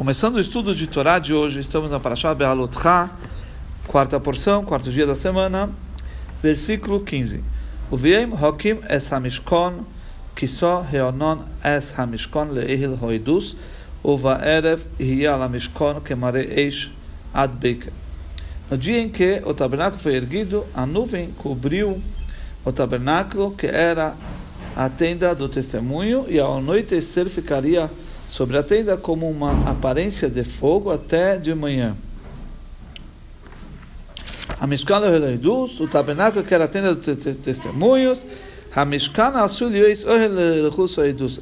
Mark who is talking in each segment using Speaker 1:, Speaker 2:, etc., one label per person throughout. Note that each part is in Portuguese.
Speaker 1: Começando o estudo de Torá de hoje, estamos na Parashá Be'alotcha, quarta porção, quarto dia da semana, versículo 15. Uviem hokim es hamishkon, kiso heonon es hamishkon leehil hoidus, uva erev hiya hamishkon kemare eish ad beker. No dia em que o tabernáculo foi erguido, a nuvem cobriu o tabernáculo, que era a tenda do testemunho, e ao anoitecer ficaria sobre a tenda como uma aparência de fogo até de manhã. A Mishkan o tabernáculo que era a tenda dos testemunhos, a Mishkan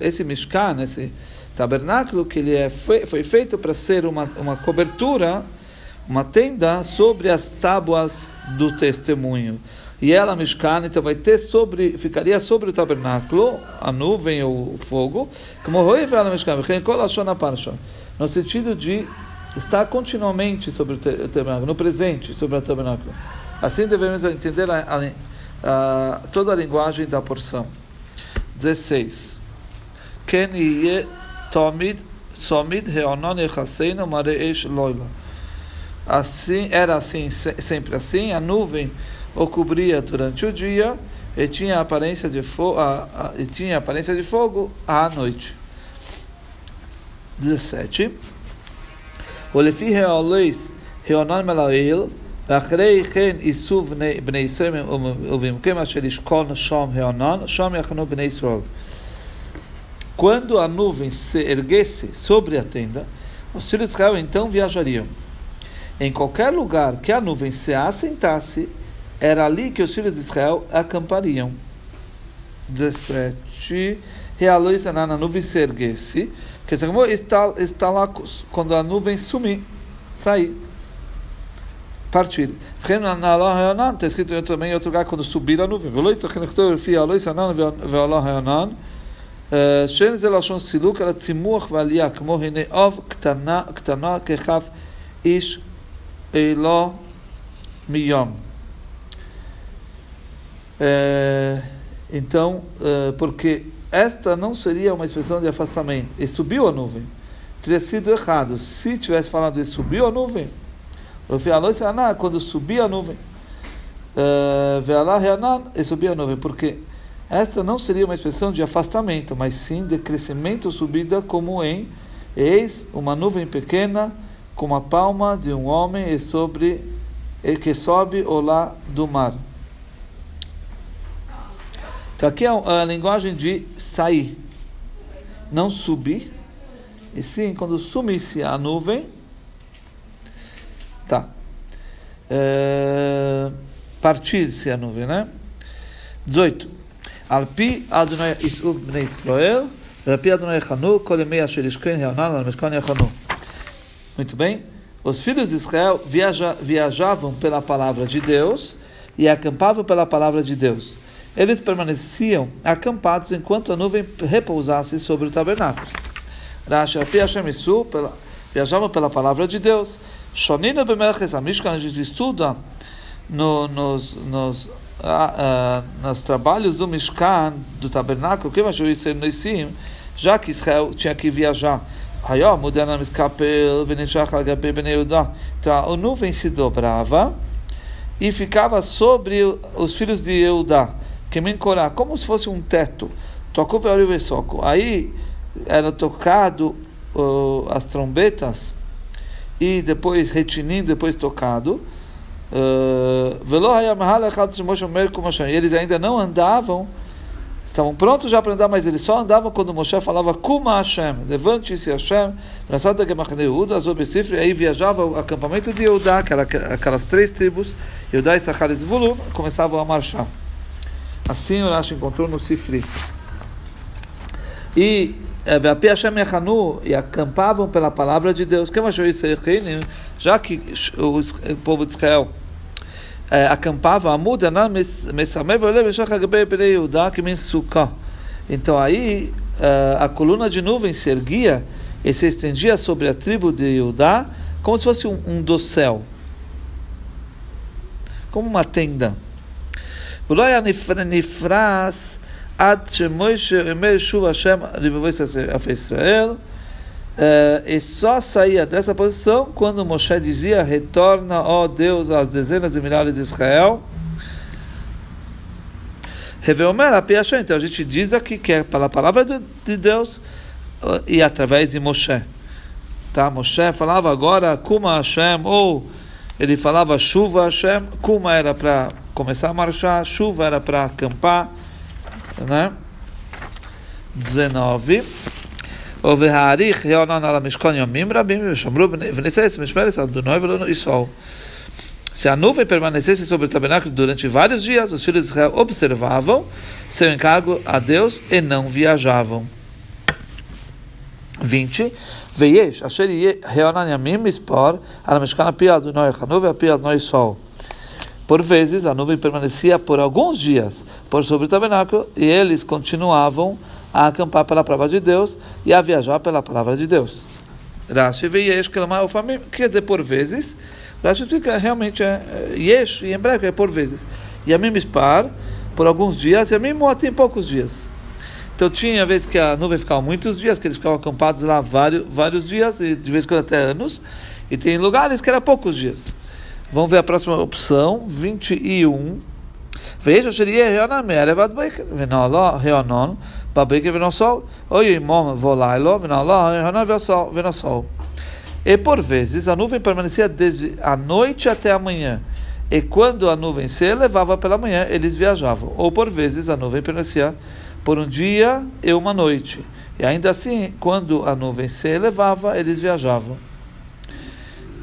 Speaker 1: esse Mishkan, esse tabernáculo que ele é, foi, foi feito para ser uma, uma cobertura, uma tenda sobre as tábuas do testemunho e ela, Mishkan, então vai ter sobre, ficaria sobre o tabernáculo, a nuvem ou o fogo, como ela Mishkan, no sentido de estar continuamente sobre o tabernáculo, no presente, sobre o tabernáculo. Assim devemos entender a, a, a, toda a linguagem da porção. 16. Ken tomid somid heonon echaseinu mareish loila. Assim, era assim, sempre assim, a nuvem o cobria durante o dia e tinha aparência de fogo, e tinha aparência de fogo à noite. 17. ולפי העולס העונן מלאיל, ואחרי כן איסוף בני ישראל ובמקום אשר ישכון שם העונן, שם יחנו בני ישראל. Quando a nuvem se erguesse sobre a tenda, os filhos de Israel então viajariam. Em qualquer lugar que a nuvem se assentasse, era ali que os filhos de Israel acampariam. 17. Realuz na nuvem se erguesse, que está, está lá quando a nuvem sumir, sair, partir. Está escrito também em outro lugar quando subir a nuvem. שאין זה לשון סילוק, אלא צימוח ועלייה, כמו הנה אוב קטנה, קטנה ככף איש אלו מיום. é, então, é, porque esta não seria uma expressão de afastamento. E subiu a nuvem. Teria sido errado. Se tivesse falado e subiu a nuvem, quando subia a nuvem, é, e subia a nuvem, porque esta não seria uma expressão de afastamento, mas sim de crescimento subida, como em eis uma nuvem pequena, como a palma de um homem e sobre e que sobe o lá do mar. Então aqui é a linguagem de sair, não subir, e sim quando sumisse a nuvem, tá, é, partir-se a nuvem, né? 18. Alpi Adonai Isuf Bnei Israel, Alpi Adonai Chanu, Kol Yemei Asher Ishken Yanan, Al Meshkan Yachanu. Muito bem. Os filhos de Israel viaja, viajavam pela palavra de Deus e acampavam pela palavra de Deus eles permaneciam acampados enquanto a nuvem repousasse sobre o tabernáculo. Rashi Hashem pela, viajavam pela palavra de Deus. Shonina Bemelches Amishkan, a gente estuda no, nos, nos, ah, nos trabalhos do Mishkan, do tabernáculo, que já que Israel tinha que viajar. Então a nuvem se dobrava e ficava sobre os filhos de Eudá como se fosse um teto. Tocou o soco. Aí era tocado uh, as trombetas e depois retinindo, depois tocado. Uh, e eles ainda não andavam, estavam prontos já para andar, mas eles só andavam quando Moshe falava Kuma Hashem, levante-se Hashem, aí viajava o acampamento de Eudá, aquelas três tribos, Eudá e Sachar e Zvulun, começavam a marchar. Assim o Rashi encontrou no Sifri. E eh, e acampavam pela palavra de Deus. Já que o povo de Israel é, acampava, então aí eh, a coluna de nuvem se erguia e se estendia sobre a tribo de Judá como se fosse um, um dossel, como uma tenda. ולא היה נפרס עד שמוישה אומר שוב השם לבבי עפי ישראל, Uh, e só saía dessa posição quando Moshe dizia: Retorna, ó Deus, às dezenas de milhares de Israel. Então a gente diz aqui que é pela palavra de Deus e através de Moshe. Tá? Moshe falava agora Kuma Hashem, ou ele falava chuva Hashem. Kuma era para começar a marchar, chuva era para acampar. Né? 19. ובהאריך יונן על המשכון יומים רבים ושמרו ונצא משמרת אדוני ולא יסעו. Se a nuvem permanecesse sobre o tabernáculo durante vários dias, os filhos de Israel observavam seu encargo a Deus e não viajavam. 20. Veiesh, asher reonan yamim mispor, al meshkan api adonai chanuv api adonai sol. Por vezes, a nuvem permanecia por alguns dias por sobre o tabernáculo e eles continuavam a acampar pela palavra de Deus e a viajar pela palavra de Deus. Rashi veiesh, quer dizer por vezes. Rashi explica, realmente é, é yesh, em hebraico é por vezes. Yamim mispar, por alguns dias, yamim motim, poucos dias. Então tinha vez que a nuvem ficava muitos dias, que eles ficavam acampados lá vários, vários dias, e de vez em quando até anos, e tem lugares que era poucos dias. Vamos ver a próxima opção, 21. Veja, seria Reonan Me'elevad Beker, Venaló, Reonon, Babeker, Venosol, Oi, Imom, Volailo, Venaló, Reonon, Venosol. E por vezes a nuvem permanecia desde a noite até a manhã. E quando a nuvem se elevava pela manhã, eles viajavam. Ou por vezes a nuvem permanecia por um dia e uma noite. E ainda assim, quando a nuvem se elevava, eles viajavam.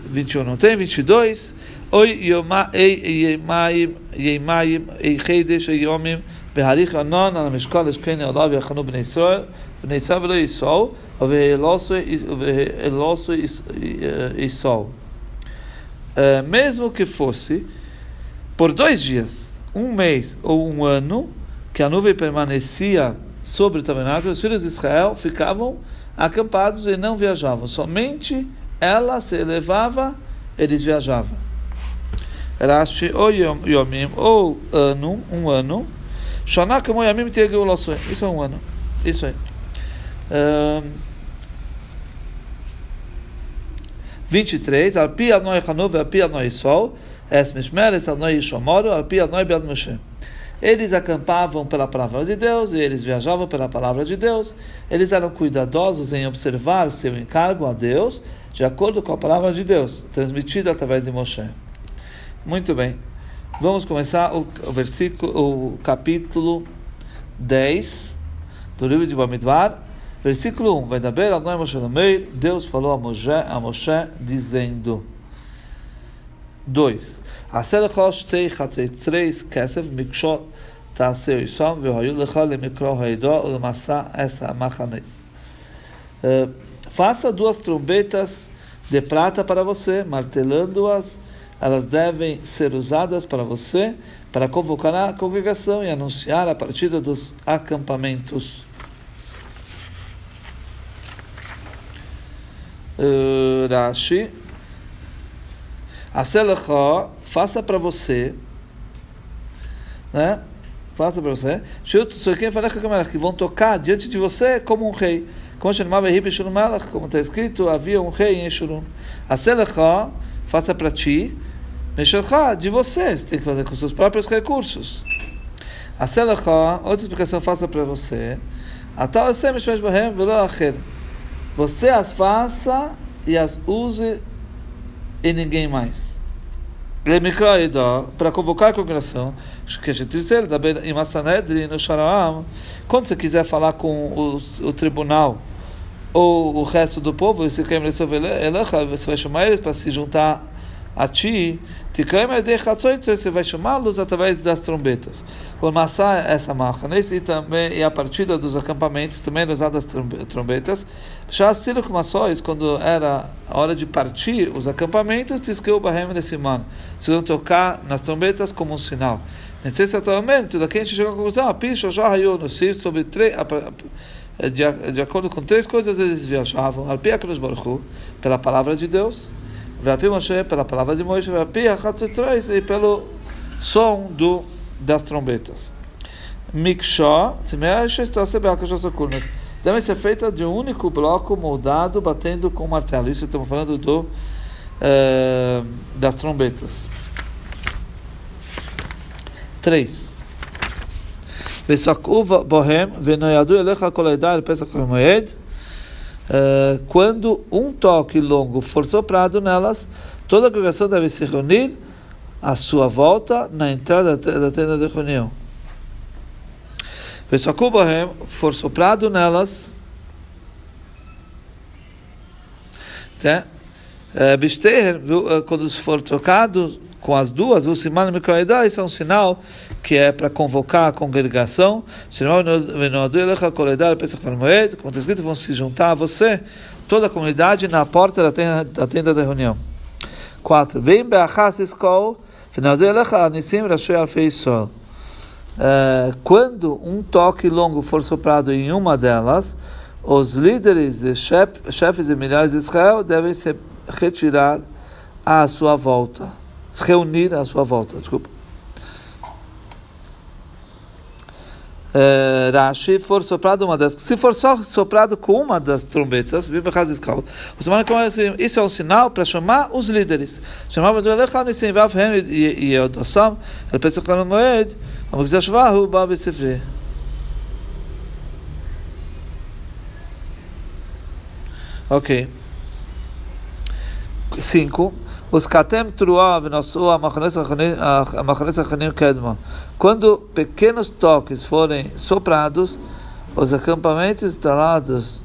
Speaker 1: 21 não tem, 22. Oi Yemaim Yemaim Eichedesh Yomim Beharich Anon Al Mishkal Eshkene Olav Yachanu Bnei Yisrael Bnei Yisrael Velo Yisrael Vehelosso eh, Yisrael eh, Mesmo que fosse por dois dias, um mês ou um ano, que a nuvem permanecia sobre o tabernáculo, os filhos de Israel ficavam acampados e não viajavam, somente ela se elevava, eles viajavam. Rashi ou Yomim, ou ano, um ano. Shana como Yomim Isso é um ano. Isso aí. Um, 23. Alpi Anoi Hanov, Alpi Anoi Sol. Es Mishmeres Anoi Shomoru, Alpi Anoi Bead Moshe. Eles acampavam pela palavra de Deus e eles viajavam pela palavra de Deus. Eles eram cuidadosos em observar seu encargo a Deus, de acordo com a palavra de Deus, transmitida através de Moshe. Muito bem. Vamos começar o, o versículo, o capítulo 10 do livro de Bamidbar. Versículo 1. Vai dar Moshe Deus falou a Moshe, a Moshe dizendo. 2. עשה לך שתי חצוצרי כסף מקשות תעשה יסום והיו לך למקרוא הידוע ולמסע את המחנס. Faça duas trombetas de prata para você, martelando-as, elas devem ser usadas para você, para convocar a congregação e anunciar a partida dos acampamentos. Uh, Rashi a Selechó, faça para você, né? Faça para você. Que vão tocar diante de você como um rei. Como como está escrito, havia um rei em Eshurun. A Selechó, faça para ti, Meshachá, de você. Você tem que fazer com seus próprios recursos. A Selechó, outra explicação, faça para você. Você as faça e as use e ninguém mais. Para convocar a congregação, quando você quiser falar com o, o tribunal ou o resto do povo, você vai chamar eles para se juntar a ti, você vai chamá-los através das trombetas. O Massá essa marca, e também e a partida dos acampamentos, também usadas trombetas. Já Silo Massóis, quando era a hora de partir os acampamentos, tisqueu o Bahem desse mano. Se vão tocar nas trombetas como um sinal. Necessariamente, daqui a gente chegou à conclusão, a Pisha já raiou no Sir sobre três. De, de acordo com três coisas eles viajavam, Alpia Baruchu, pela palavra de Deus, Vapi Moshe pela palavra de Moisés, Vapi Hachatzitrais e pelo som do, das trombetas. Mikshó, devem ser feitas de um único bloco moldado, batendo com martelo. Isso estamos falando do, eh, das trombetas. 3. Quando um toque longo for soprado nelas, toda a congregação deve se reunir à sua volta na entrada da tenda de reunião. Vesakubahem for soprado nelas. Tá? Quando for tocado com as duas, o Siman Mikroedá, isso é um sinal que é para convocar a congregação. Como está escrito, vão se juntar a você, toda a comunidade, na porta da tenda da, tenda da reunião. 4. Vem Beachas Iskol, quando um toque longo for soprado em uma delas, os líderes e chefes de milhares de Israel devem se retirar à sua volta se reunir à sua volta. Desculpa. Uh, Rashi for soprado uma das se for só soprado com uma das trombetas isso é um sinal para chamar os líderes. Chamava do Elecha Nisim Vavhem e Yodossam ele pensa que no Moed. Mas que Zashvahu Babi Sefri ok 5 os katem truah v'nosu amachanes achanim kedma. Quando pequenos toques forem soprados, os acampamentos instalados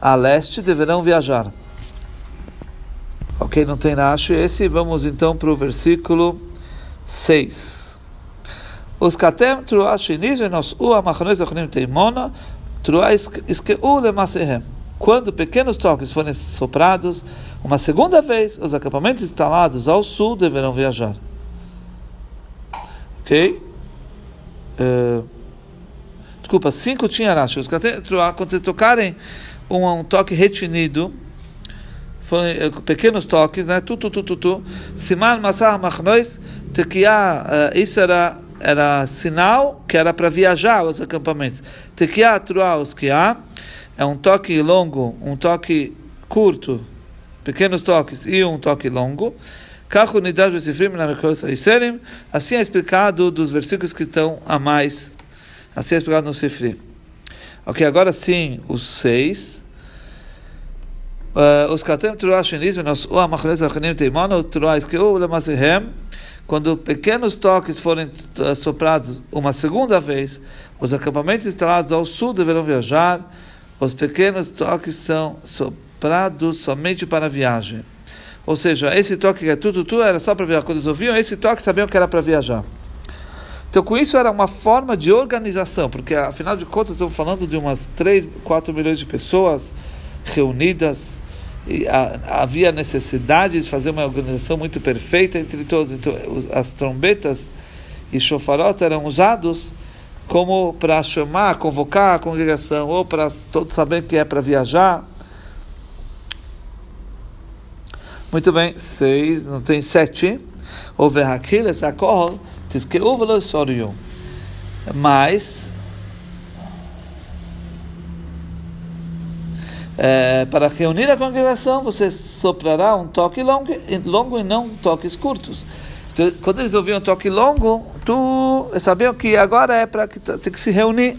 Speaker 1: a leste deverão viajar. Ok, não tem nacho esse. Vamos então para o versículo 6. Os katem truah shinis v'nosu amachanes achanim teimona truah iskeu lemasehem. Quando pequenos toques forem soprados, uma segunda vez, os acampamentos instalados ao sul deverão viajar. Ok? Uh, desculpa, cinco tinha rachos. Quando vocês tocarem um, um toque retinido, foram uh, pequenos toques, né? Tu, tu, tu, tu, tu. Siman Masah Machnois, uh, isso era, era sinal que era para viajar os acampamentos. Tekiah, Truah, Uskiah, é um toque longo, um toque curto, pequenos toques e um toque longo. Assim é explicado dos versículos que estão a mais. Assim é explicado no Sifri. Ok, agora sim, os seis. Uh, os katem truah shenis venos o amachanes achanim teimano truah iskeu lemasehem quando pequenos toques forem uh, soprados uma segunda vez os acampamentos instalados ao sul deverão viajar os pequenos toques são soprados somente para a viagem. Ou seja, esse toque que é tudo, tudo era só para viajar. Quando eles ouviam esse toque, sabiam que era para viajar. Então, com isso, era uma forma de organização, porque afinal de contas, estamos falando de umas 3, 4 milhões de pessoas reunidas, e a, havia necessidade de fazer uma organização muito perfeita entre todos. Então, as trombetas e chofarot eram usados como para chamar, convocar a congregação, ou para todos saberem que é para viajar. Muito bem, seis, não tem sete. Houver aquilo, diz que houve Mas, é, para reunir a congregação, você soprará um toque longo, longo e não toques curtos. Quando eles ouviam um toque longo, tu sabiam que agora é para que tem que se reunir.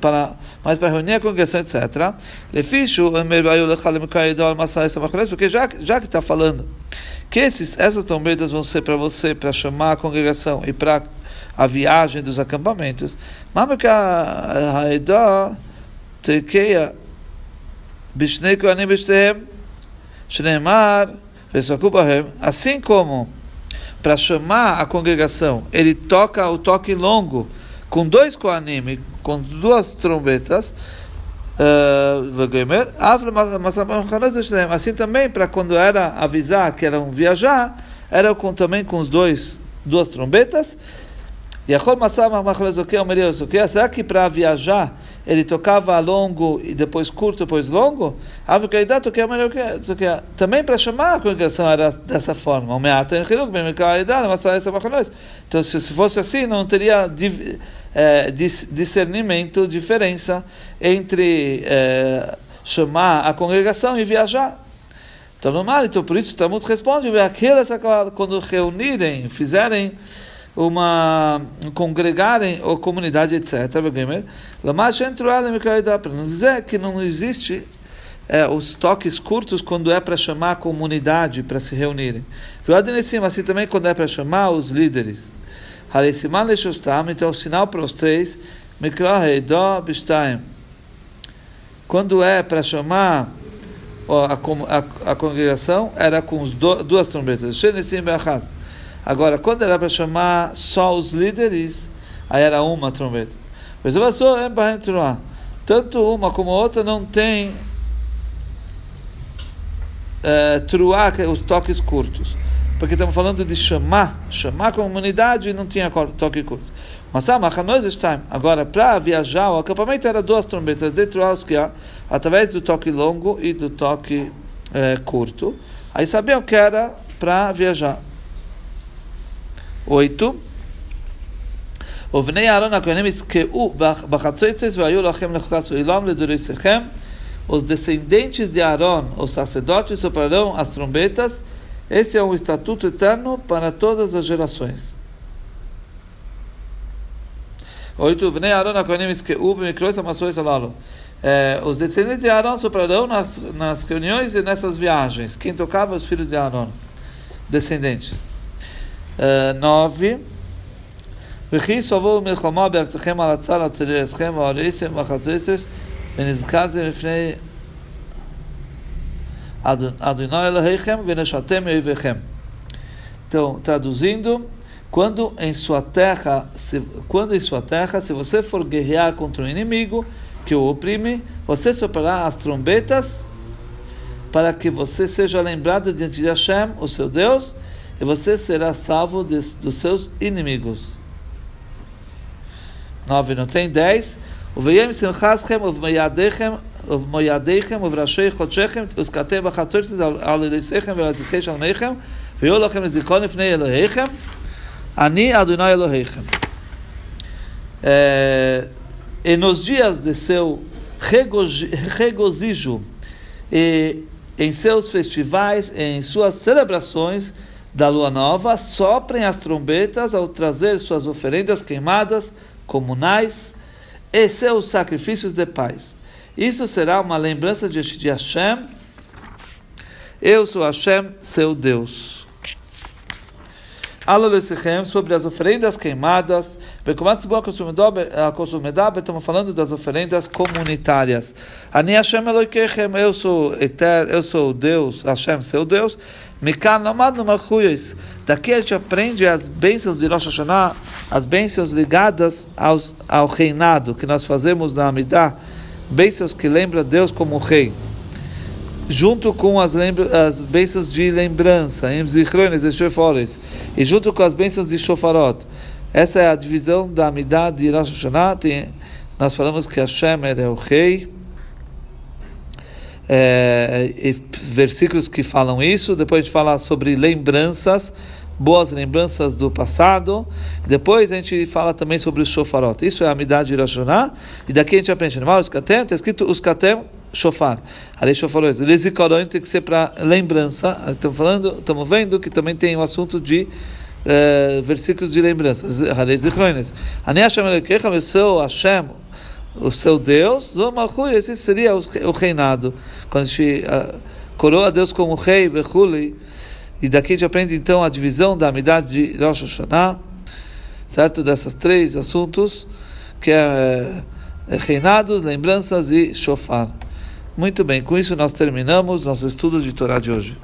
Speaker 1: para mas para reunir a congregação, etc. Porque já, já que está falando que esses, essas trombetas vão ser para você, para chamar a congregação e para a viagem dos acampamentos. Bishnei Kohanim Bishnehem, Shneimar, Assim como para chamar a congregação, ele toca o toque longo com dois koanim, com duas trombetas. Assim também, para quando era avisar que eram viajar, era com, também com os dois, duas trombetas. E Será que para viajar ele tocava longo e depois curto, depois longo, também para chamar a congregação era dessa forma. Então, se fosse assim, não teria é, discernimento, diferença entre é, chamar a congregação e viajar. Então, normal, então por isso o Talmud responde, quando reunirem, fizerem uma congregarem ou comunidade, etc. Para não dizer que não existe é, os toques curtos quando é para chamar a comunidade para se reunirem. Assim também quando é para chamar os líderes. Então, o sinal para os três, quando é para chamar a, a, a, congregação, era com do, duas trombetas. Agora, quando era para chamar só os líderes, aí era uma trombeta. Mas tanto uma como a outra não tem é, os toques curtos. Porque estamos falando de chamar, chamar a comunidade e não tinha toque curto. Mas agora, para viajar, o acampamento era duas trombetas de truá, através do toque longo e do toque é, curto. Aí sabiam que era para viajar. 8. ובני אהרון הכהנים יזכאו בחצוצץ והיו לכם לחוקת עולם לדוריכם. Os descendentes de Aaron, os sacerdotes, soprarão as trombetas. Esse é um estatuto eterno para todas as gerações. 8. Vnei Aaron הכהנים יזכאו במקרוס המסורת הללו. Os descendentes de Aaron soprarão nas, nas reuniões e nessas viagens. Quem tocava os filhos de Aaron? Descendentes. 9. וכי סובו מלחמה בארצכם על הצל, על צדדיכם ועל עשם וחצוצס ונזכרתם לפני Adonai Elohechem venashatem eivechem. Então, traduzindo, quando em sua terra, se, quando em sua terra, se você for guerrear contra um inimigo que o oprime, você soprará as trombetas para que você seja lembrado diante de Hashem, o seu Deus, e você será salvo de, dos seus inimigos. 9 não tem 10. וביים שמחסכם ובמיידיכם ובמיידיכם ובראשי חודשיכם וזכרתם בחצות על ידיכם ולזכי שלמיכם ויהיו לכם לזיכרון לפני אלוהיכם אני אדוני אלוהיכם. E nos dias de seu regozijo, e em seus festivais, em suas celebrações, da lua nova, soprem as trombetas ao trazer suas oferendas queimadas comunais e seus sacrifícios de paz. Isso será uma lembrança de Hashem. Eu sou Hashem, seu Deus. Sobre as oferendas queimadas. Estamos falando das oferendas comunitárias. Ani Hashem Eloikechem, eu sou eterno, eu sou Deus, Hashem, seu Deus. Daqui a gente aprende as bênçãos de Rosh Hashanah, as bênçãos ligadas aos, ao reinado que nós fazemos na Amidah, bênçãos que lembram Deus como rei junto com as, as bênçãos de lembrança, em e shofores, e junto com as bênçãos de shofarot. Essa é a divisão da Amidah de Rosh Hashanah. Tem, nós falamos que Hashem é o rei. É, versículos que falam isso. Depois a gente fala sobre lembranças, boas lembranças do passado. Depois a gente fala também sobre os shofarot. Isso é a Amidah de Rosh Hashanah. E daqui a gente aprende. Está escrito os katem shofar. Aleixo falou isso. Lezikaron tem que ser para lembrança. Estamos falando, estamos vendo que também tem o um assunto de uh, versículos de lembrança. Alezikrones. Ani Hashem Elekecha, o seu Hashem, o seu Deus, Zomalchui, esse seria o reinado. Quando a gente uh, coroa Deus como rei, Vechuli, e daqui a gente aprende então a divisão da amidade de Rosh Hashanah, certo? Dessas três assuntos, que é, é reinado, lembranças e shofar. Muito bem, com isso nós terminamos nosso estudo de Torá de hoje.